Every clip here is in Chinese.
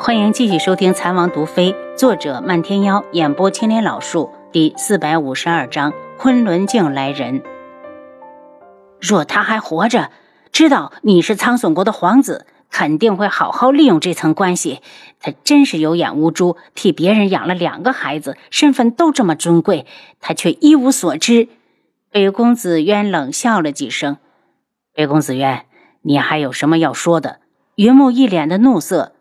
欢迎继续收听《残王毒妃》，作者漫天妖，演播青莲老树，第四百五十二章：昆仑镜来人。若他还活着，知道你是苍隼国的皇子，肯定会好好利用这层关系。他真是有眼无珠，替别人养了两个孩子，身份都这么尊贵，他却一无所知。北公子渊冷笑了几声：“北公子渊，你还有什么要说的？”云木一脸的怒色。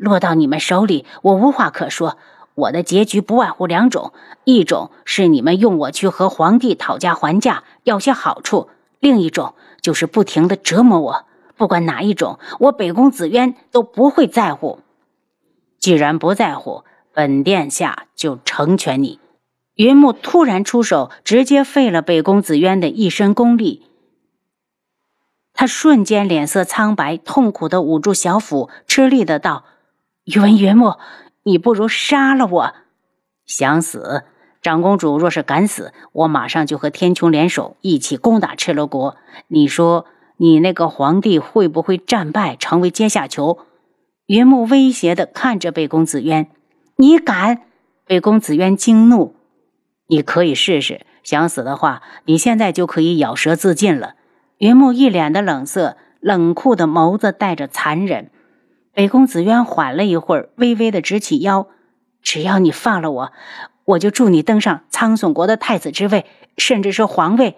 落到你们手里，我无话可说。我的结局不外乎两种：一种是你们用我去和皇帝讨价还价，要些好处；另一种就是不停的折磨我。不管哪一种，我北宫子渊都不会在乎。既然不在乎，本殿下就成全你。云木突然出手，直接废了北宫子渊的一身功力。他瞬间脸色苍白，痛苦的捂住小腹，吃力的道。宇文云木，你不如杀了我！想死？长公主若是敢死，我马上就和天穹联手，一起攻打赤罗国。你说，你那个皇帝会不会战败，成为阶下囚？云木威胁的看着北宫子渊：“你敢？”北宫子渊惊怒：“你可以试试，想死的话，你现在就可以咬舌自尽了。”云木一脸的冷色，冷酷的眸子带着残忍。北宫子渊缓了一会儿，微微的直起腰。只要你放了我，我就助你登上苍隼国的太子之位，甚至是皇位。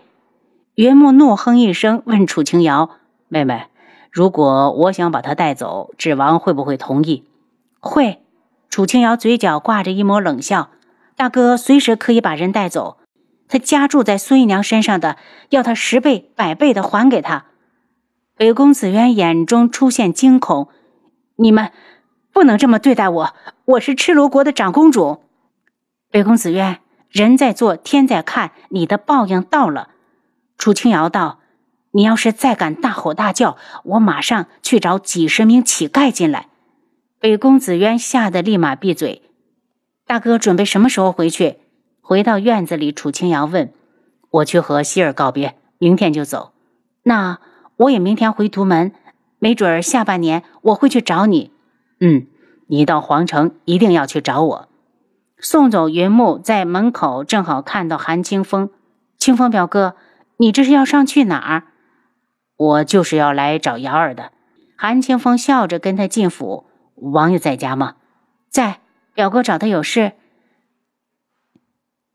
云木怒哼一声，问楚清瑶：“妹妹，如果我想把他带走，智王会不会同意？”会。楚清瑶嘴角挂着一抹冷笑：“大哥随时可以把人带走，他家住在孙姨娘身上的，要他十倍、百倍的还给他。”北宫子渊眼中出现惊恐。你们不能这么对待我，我是赤罗国的长公主。北宫子渊，人在做，天在看，你的报应到了。楚清瑶道：“你要是再敢大吼大叫，我马上去找几十名乞丐进来。”北宫子渊吓得立马闭嘴。大哥准备什么时候回去？回到院子里，楚清瑶问：“我去和希儿告别，明天就走。那我也明天回图门。”没准儿下半年我会去找你，嗯，你到皇城一定要去找我。送走云木，在门口正好看到韩清风。清风表哥，你这是要上去哪儿？我就是要来找瑶儿的。韩清风笑着跟他进府。王爷在家吗？在。表哥找他有事。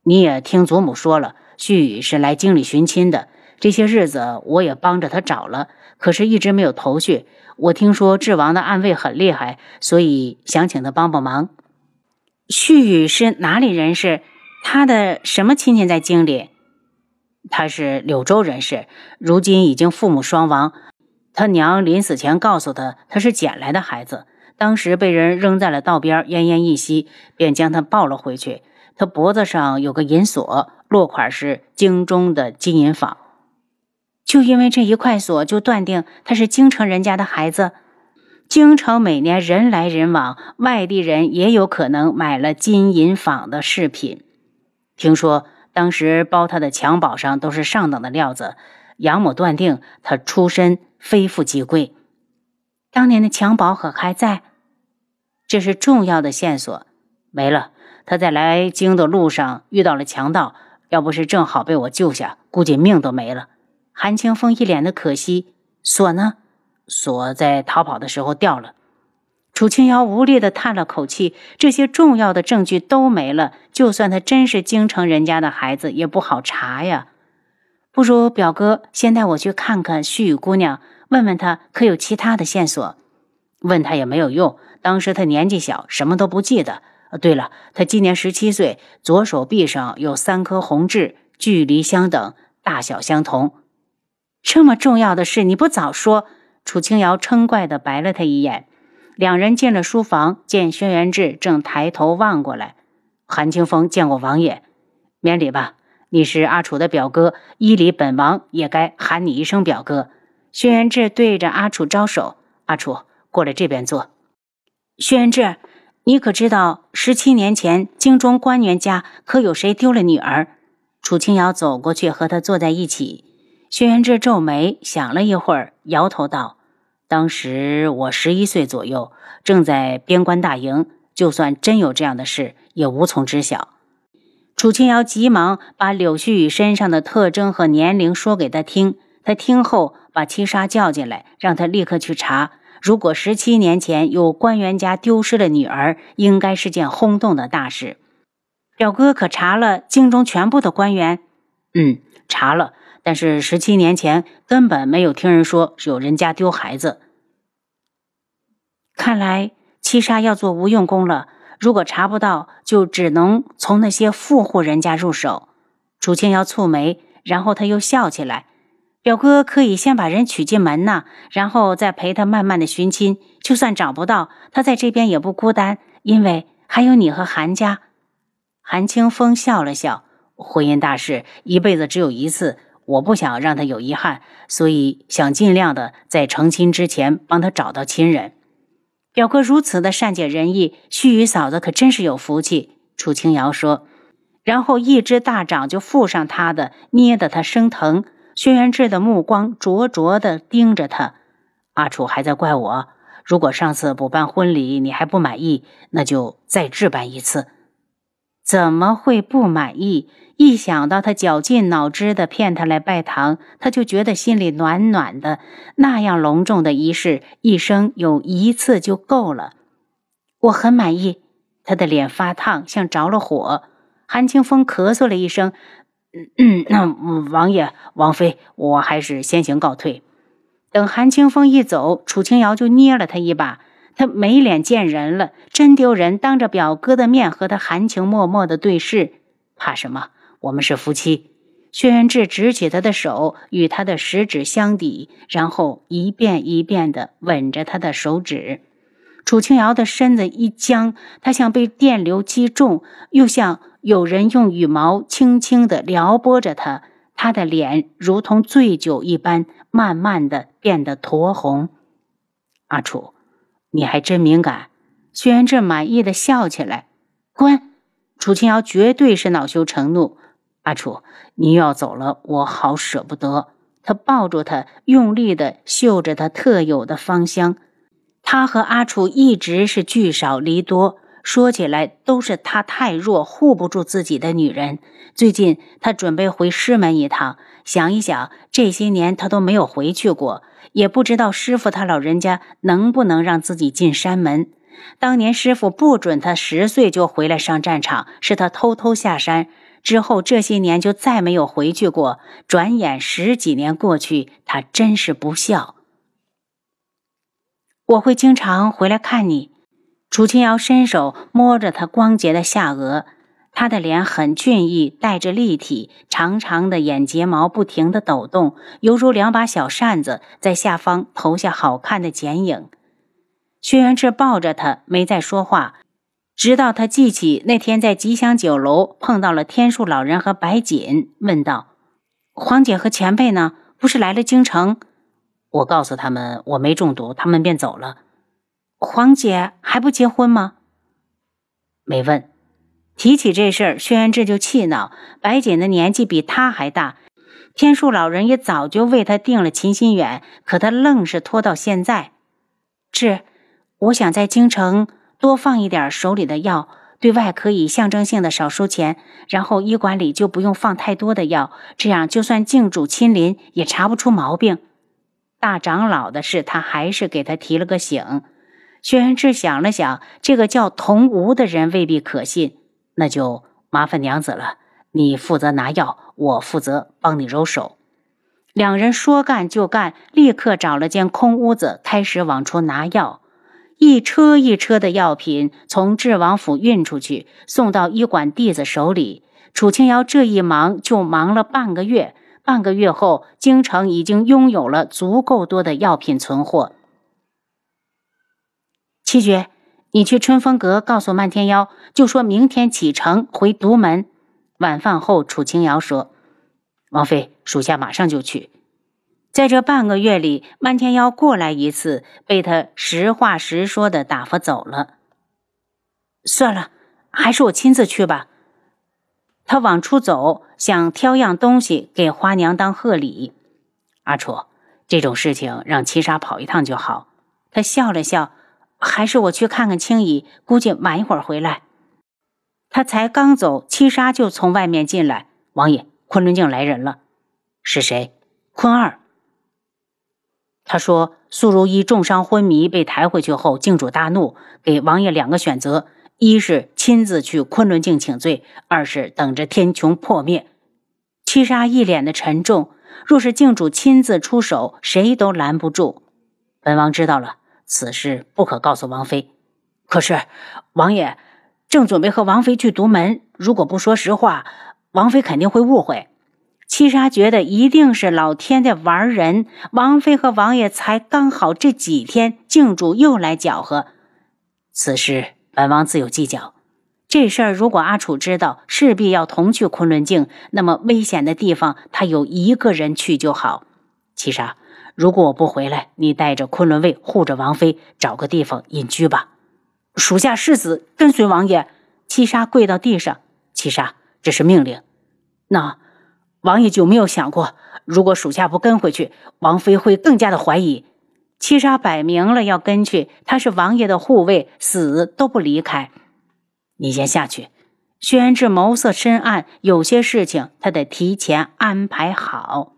你也听祖母说了，旭宇是来京里寻亲的。这些日子我也帮着他找了，可是一直没有头绪。我听说智王的暗卫很厉害，所以想请他帮帮忙。旭宇是哪里人士？他的什么亲戚在京里？他是柳州人士，如今已经父母双亡。他娘临死前告诉他，他是捡来的孩子，当时被人扔在了道边，奄奄一息，便将他抱了回去。他脖子上有个银锁，落款是京中的金银坊。就因为这一块锁，就断定他是京城人家的孩子。京城每年人来人往，外地人也有可能买了金银坊的饰品。听说当时包他的襁褓上都是上等的料子，养母断定他出身非富即贵。当年的襁褓可还在？这是重要的线索。没了，他在来京的路上遇到了强盗，要不是正好被我救下，估计命都没了。韩清风一脸的可惜，锁呢？锁在逃跑的时候掉了。楚清瑶无力的叹了口气，这些重要的证据都没了，就算他真是京城人家的孩子，也不好查呀。不如表哥先带我去看看旭宇姑娘，问问她可有其他的线索。问她也没有用，当时她年纪小，什么都不记得。对了，她今年十七岁，左手臂上有三颗红痣，距离相等，大小相同。这么重要的事你不早说！楚清瑶嗔怪地白了他一眼。两人进了书房，见轩辕志正抬头望过来。韩清风见过王爷，免礼吧。你是阿楚的表哥，依礼本王也该喊你一声表哥。轩辕志对着阿楚招手：“阿楚，过来这边坐。”轩辕志，你可知道十七年前京中官员家可有谁丢了女儿？楚清瑶走过去和他坐在一起。轩辕志皱眉，想了一会儿，摇头道：“当时我十一岁左右，正在边关大营。就算真有这样的事，也无从知晓。楚清瑶急忙把柳絮雨身上的特征和年龄说给他听。他听后，把七杀叫进来，让他立刻去查。如果十七年前有官员家丢失了女儿，应该是件轰动的大事。表哥可查了京中全部的官员？嗯，查了。但是十七年前根本没有听人说有人家丢孩子。看来。七杀要做无用功了，如果查不到，就只能从那些富户人家入手。楚清瑶蹙眉，然后他又笑起来。表哥可以先把人娶进门呐，然后再陪他慢慢的寻亲。就算找不到，他在这边也不孤单，因为还有你和韩家。韩清风笑了笑，婚姻大事一辈子只有一次，我不想让他有遗憾，所以想尽量的在成亲之前帮他找到亲人。表哥如此的善解人意，须臾嫂子可真是有福气。楚清瑶说，然后一只大掌就附上他的，捏得他生疼。轩辕志的目光灼灼地盯着他。阿楚还在怪我，如果上次补办婚礼你还不满意，那就再置办一次。怎么会不满意？一想到他绞尽脑汁的骗他来拜堂，他就觉得心里暖暖的。那样隆重的仪式，一生有一次就够了。我很满意。他的脸发烫，像着了火。韩清风咳嗽了一声：“嗯，那王爷、王妃，我还是先行告退。”等韩清风一走，楚清瑶就捏了他一把。他没脸见人了，真丢人！当着表哥的面和他含情脉脉的对视，怕什么？我们是夫妻。轩辕志执起他的手，与他的食指相抵，然后一遍一遍地吻着他的手指。楚清瑶的身子一僵，他像被电流击中，又像有人用羽毛轻轻地撩拨着他。他的脸如同醉酒一般，慢慢地变得酡红。阿楚，你还真敏感。轩辕志满意的笑起来。滚！楚清瑶绝对是恼羞成怒。阿楚，你又要走了，我好舍不得。他抱住他，用力的嗅着他特有的芳香。他和阿楚一直是聚少离多，说起来都是他太弱，护不住自己的女人。最近他准备回师门一趟，想一想，这些年他都没有回去过，也不知道师傅他老人家能不能让自己进山门。当年师傅不准他十岁就回来上战场，是他偷偷下山。之后这些年就再没有回去过。转眼十几年过去，他真是不孝。我会经常回来看你。楚清瑶伸手摸着他光洁的下颚，他的脸很俊逸，带着立体，长长的眼睫毛不停地抖动，犹如两把小扇子在下方投下好看的剪影。薛元志抱着他，没再说话。直到他记起那天在吉祥酒楼碰到了天树老人和白锦，问道：“黄姐和前辈呢？不是来了京城？”我告诉他们我没中毒，他们便走了。黄姐还不结婚吗？没问。提起这事儿，轩辕志就气恼。白锦的年纪比他还大，天树老人也早就为他定了秦心远，可他愣是拖到现在。志，我想在京城。多放一点手里的药，对外可以象征性的少收钱，然后医馆里就不用放太多的药，这样就算靖主亲临也查不出毛病。大长老的事，他还是给他提了个醒。薛元志想了想，这个叫童无的人未必可信，那就麻烦娘子了。你负责拿药，我负责帮你揉手。两人说干就干，立刻找了间空屋子，开始往出拿药。一车一车的药品从智王府运出去，送到医馆弟子手里。楚清瑶这一忙就忙了半个月。半个月后，京城已经拥有了足够多的药品存货。七绝，你去春风阁告诉漫天妖，就说明天启程回独门。晚饭后，楚清瑶说：“王妃，属下马上就去。”在这半个月里，漫天妖过来一次，被他实话实说的打发走了。算了，还是我亲自去吧。他往出走，想挑样东西给花娘当贺礼。阿楚，这种事情让七杀跑一趟就好。他笑了笑，还是我去看看青姨，估计晚一会儿回来。他才刚走，七杀就从外面进来。王爷，昆仑镜来人了。是谁？坤二。他说：“苏如意重伤昏迷，被抬回去后，镜主大怒，给王爷两个选择：一是亲自去昆仑镜请罪，二是等着天穹破灭。”七杀一脸的沉重。若是镜主亲自出手，谁都拦不住。本王知道了，此事不可告诉王妃。可是，王爷正准备和王妃去独门，如果不说实话，王妃肯定会误会。七杀觉得一定是老天在玩人，王妃和王爷才刚好这几天，镜主又来搅和。此事本王自有计较。这事儿如果阿楚知道，势必要同去昆仑镜，那么危险的地方他有一个人去就好。七杀，如果我不回来，你带着昆仑卫护着王妃，找个地方隐居吧。属下誓死跟随王爷。七杀跪到地上。七杀，这是命令。那。王爷就没有想过，如果属下不跟回去，王妃会更加的怀疑。七杀摆明了要跟去，他是王爷的护卫，死都不离开。你先下去。轩辕志眸色深暗，有些事情他得提前安排好。